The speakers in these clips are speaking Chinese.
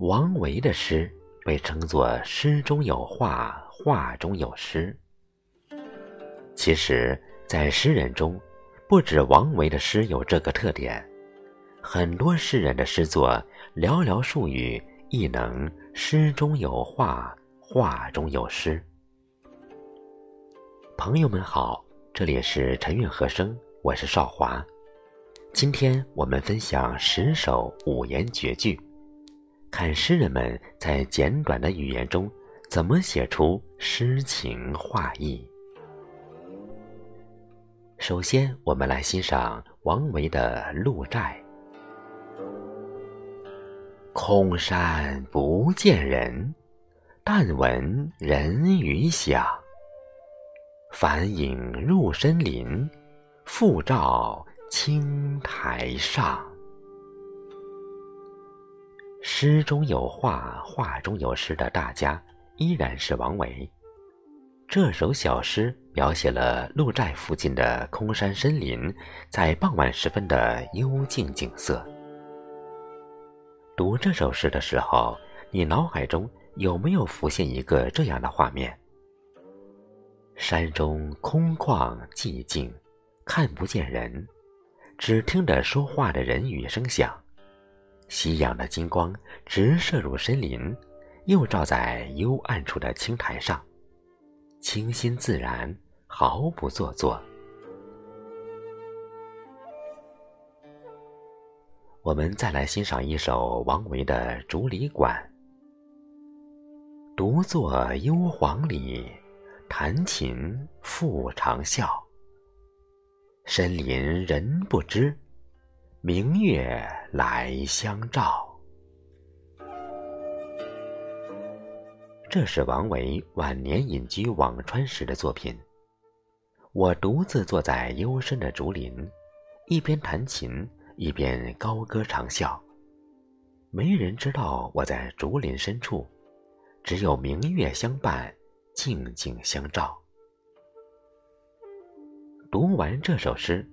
王维的诗被称作“诗中有画，画中有诗”。其实，在诗人中，不止王维的诗有这个特点，很多诗人的诗作寥寥数语，亦能诗中有画，画中有诗。朋友们好，这里是陈韵和声，我是少华。今天我们分享十首五言绝句。看诗人们在简短的语言中怎么写出诗情画意。首先，我们来欣赏王维的《鹿柴》：空山不见人，但闻人语响。返影入深林，复照青苔上。诗中有画，画中有诗的大家依然是王维。这首小诗描写了鹿寨附近的空山深林，在傍晚时分的幽静景色。读这首诗的时候，你脑海中有没有浮现一个这样的画面？山中空旷寂静，看不见人，只听着说话的人语声响。夕阳的金光直射入森林，又照在幽暗处的青苔上，清新自然，毫不做作。我们再来欣赏一首王维的《竹里馆》：独坐幽篁里，弹琴复长啸。深林人不知。明月来相照。这是王维晚年隐居辋川时的作品。我独自坐在幽深的竹林，一边弹琴，一边高歌长啸。没人知道我在竹林深处，只有明月相伴，静静相照。读完这首诗。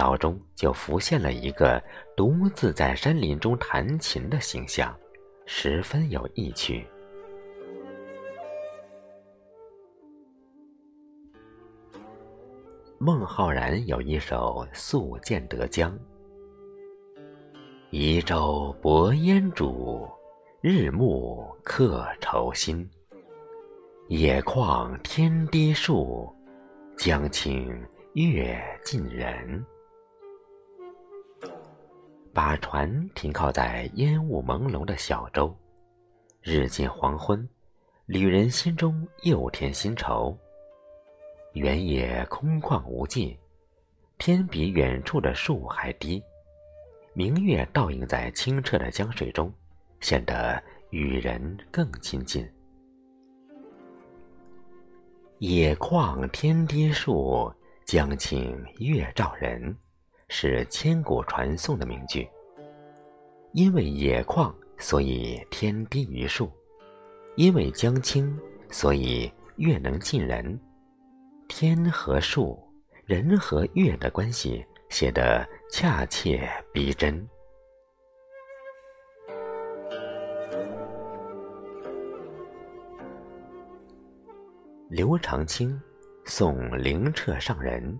脑中就浮现了一个独自在山林中弹琴的形象，十分有意趣。孟浩然有一首《宿建德江》：“移舟泊烟渚，日暮客愁新。野旷天低树，江清月近人。”把船停靠在烟雾朦胧的小舟，日近黄昏，旅人心中又添新愁。原野空旷无际，天比远处的树还低，明月倒映在清澈的江水中，显得与人更亲近。野旷天低树，江清月照人。是千古传颂的名句。因为野旷，所以天低于树；因为江清，所以月能近人。天和树，人和月的关系写得恰切逼真。刘长卿送灵澈上人。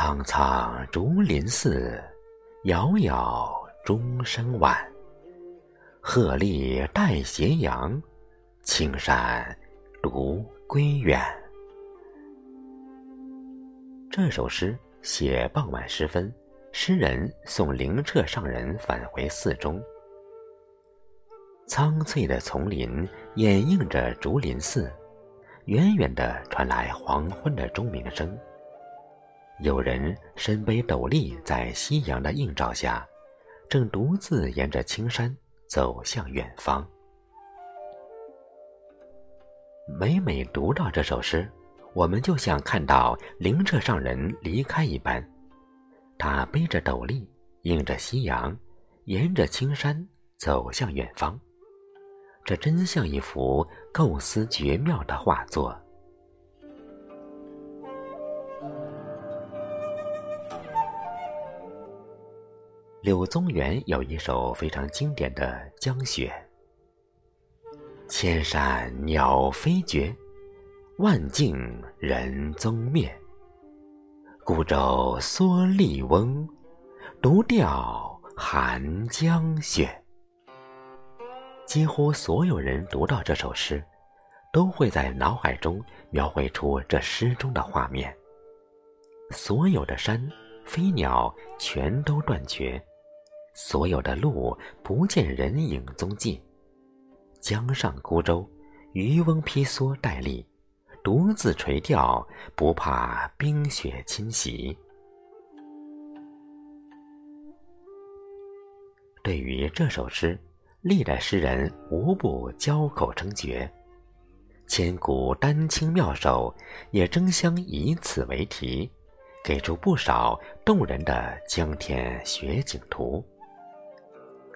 苍苍竹林寺，杳杳钟声晚。鹤唳带斜阳，青山独归远。这首诗写傍晚时分，诗人送灵澈上人返回寺中。苍翠的丛林掩映着竹林寺，远远的传来黄昏的钟鸣声。有人身背斗笠，在夕阳的映照下，正独自沿着青山走向远方。每每读到这首诗，我们就像看到灵澈上人离开一般。他背着斗笠，映着夕阳，沿着青山走向远方。这真像一幅构思绝妙的画作。柳宗元有一首非常经典的《江雪》：“千山鸟飞绝，万径人踪灭。孤舟蓑笠翁，独钓寒江雪。”几乎所有人读到这首诗，都会在脑海中描绘出这诗中的画面。所有的山、飞鸟全都断绝。所有的路不见人影踪迹，江上孤舟，渔翁披蓑戴笠，独自垂钓，不怕冰雪侵袭。对于这首诗，历代诗人无不交口称绝，千古丹青妙手也争相以此为题，给出不少动人的江天雪景图。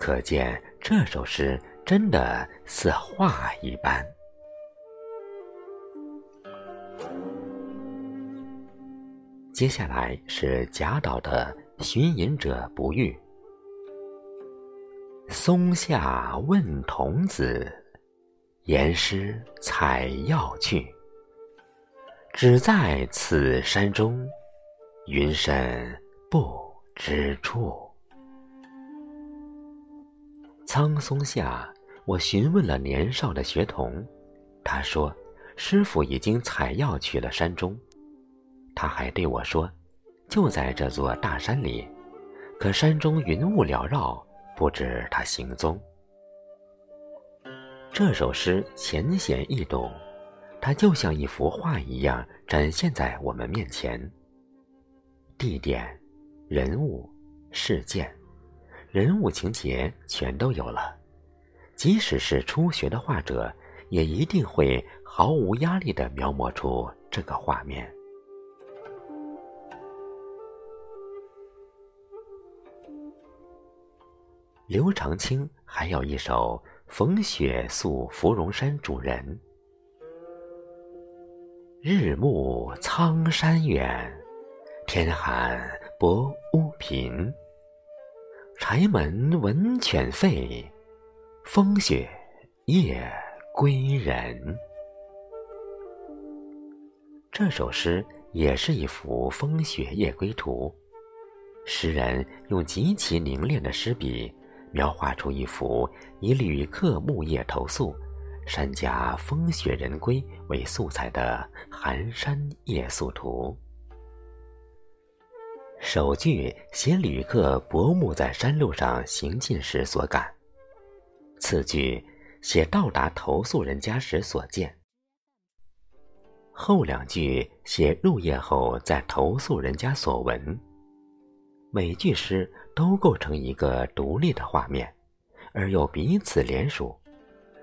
可见这首诗真的似画一般。接下来是贾岛的《寻隐者不遇》：松下问童子，言师采药去。只在此山中，云深不知处。苍松下，我询问了年少的学童，他说：“师傅已经采药去了山中。”他还对我说：“就在这座大山里，可山中云雾缭绕，不知他行踪。”这首诗浅显易懂，它就像一幅画一样展现在我们面前。地点、人物、事件。人物情节全都有了，即使是初学的画者，也一定会毫无压力地描摹出这个画面。刘长卿还有一首《逢雪宿芙蓉山主人》：日暮苍山远，天寒薄屋贫。柴门闻犬吠，风雪夜归人。这首诗也是一幅风雪夜归图，诗人用极其凝练的诗笔，描画出一幅以旅客暮夜投宿、山家风雪人归为素材的寒山夜宿图。首句写旅客薄暮在山路上行进时所感，次句写到达投宿人家时所见，后两句写入夜后在投宿人家所闻。每句诗都构成一个独立的画面，而又彼此连属，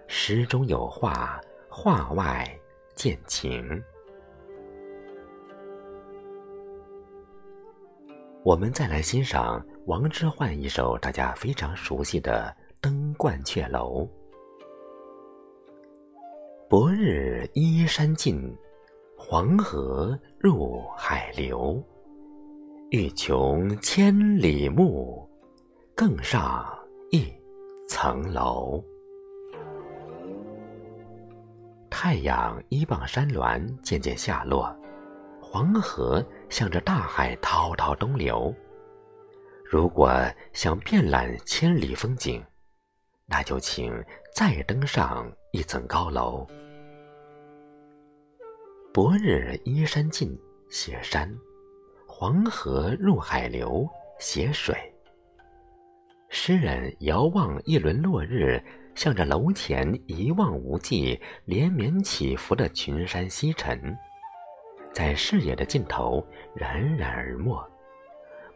诗中有画，画外见情。我们再来欣赏王之涣一首大家非常熟悉的《登鹳雀楼》：薄日依山尽，黄河入海流。欲穷千里目，更上一层楼。太阳依傍山峦，渐渐下落。黄河向着大海滔滔东流。如果想遍览千里风景，那就请再登上一层高楼。薄日依山尽，写山；黄河入海流，写水。诗人遥望一轮落日，向着楼前一望无际、连绵起伏的群山西沉。在视野的尽头冉冉而没，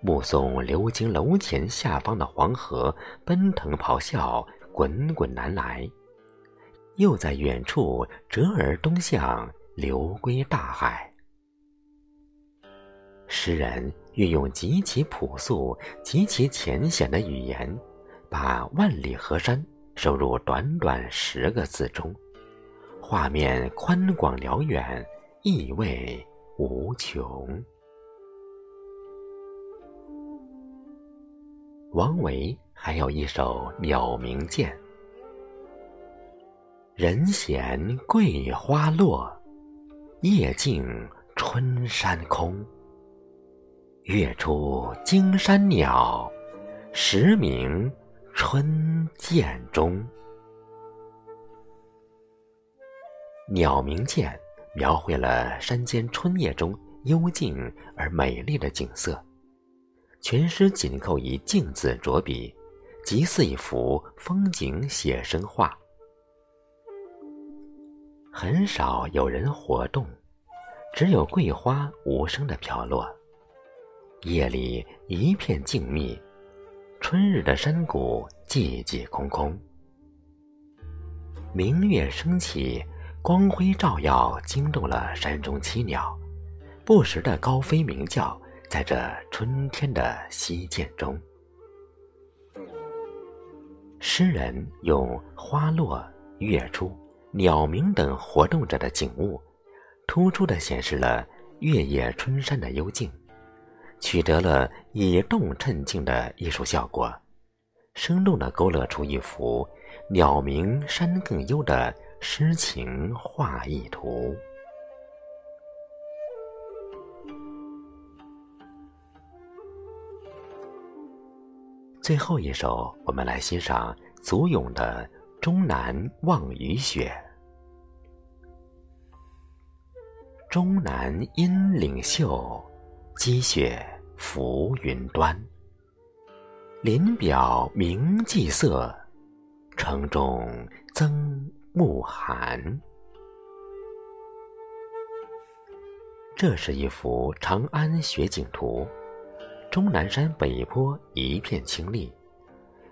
目送流经楼前下方的黄河奔腾咆哮，滚滚南来，又在远处折而东向，流归大海。诗人运用极其朴素、极其浅显的语言，把万里河山收入短短十个字中，画面宽广辽远。意味无穷。王维还有一首《鸟鸣涧》：“人闲桂花落，夜静春山空。月出惊山鸟，时鸣春涧中。”《鸟鸣涧》描绘了山间春夜中幽静而美丽的景色，全诗紧扣以“静”字着笔，极似一幅风景写生画。很少有人活动，只有桂花无声的飘落。夜里一片静谧，春日的山谷寂寂空空。明月升起。光辉照耀，惊动了山中栖鸟，不时的高飞鸣叫，在这春天的溪涧中。诗人用花落、月出、鸟鸣等活动着的景物，突出的显示了月夜春山的幽静，取得了以动衬静的艺术效果，生动的勾勒出一幅鸟鸣山更幽的。诗情画意图。最后一首，我们来欣赏祖咏的《终南望雨雪》。终南阴岭秀，积雪浮云端。林表明霁色，城中增。暮寒。这是一幅长安雪景图。终南山北坡一片青绿，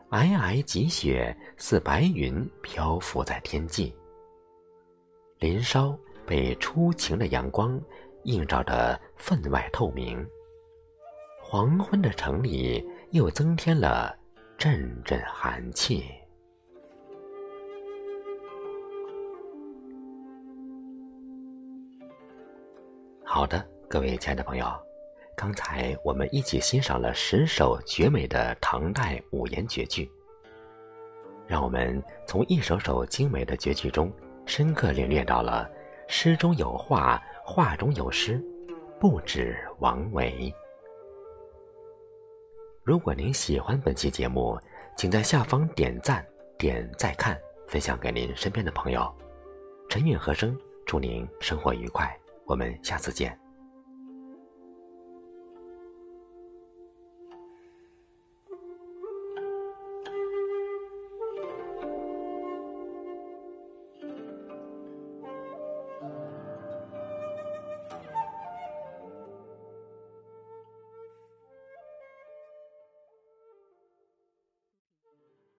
皑皑积雪似白云漂浮在天际。林梢被初晴的阳光映照得分外透明。黄昏的城里又增添了阵阵寒气。好的，各位亲爱的朋友，刚才我们一起欣赏了十首绝美的唐代五言绝句。让我们从一首首精美的绝句中，深刻领略到了诗中有画，画中有诗，不止王维。如果您喜欢本期节目，请在下方点赞、点再看、分享给您身边的朋友。陈韵和声，祝您生活愉快。我们下次见。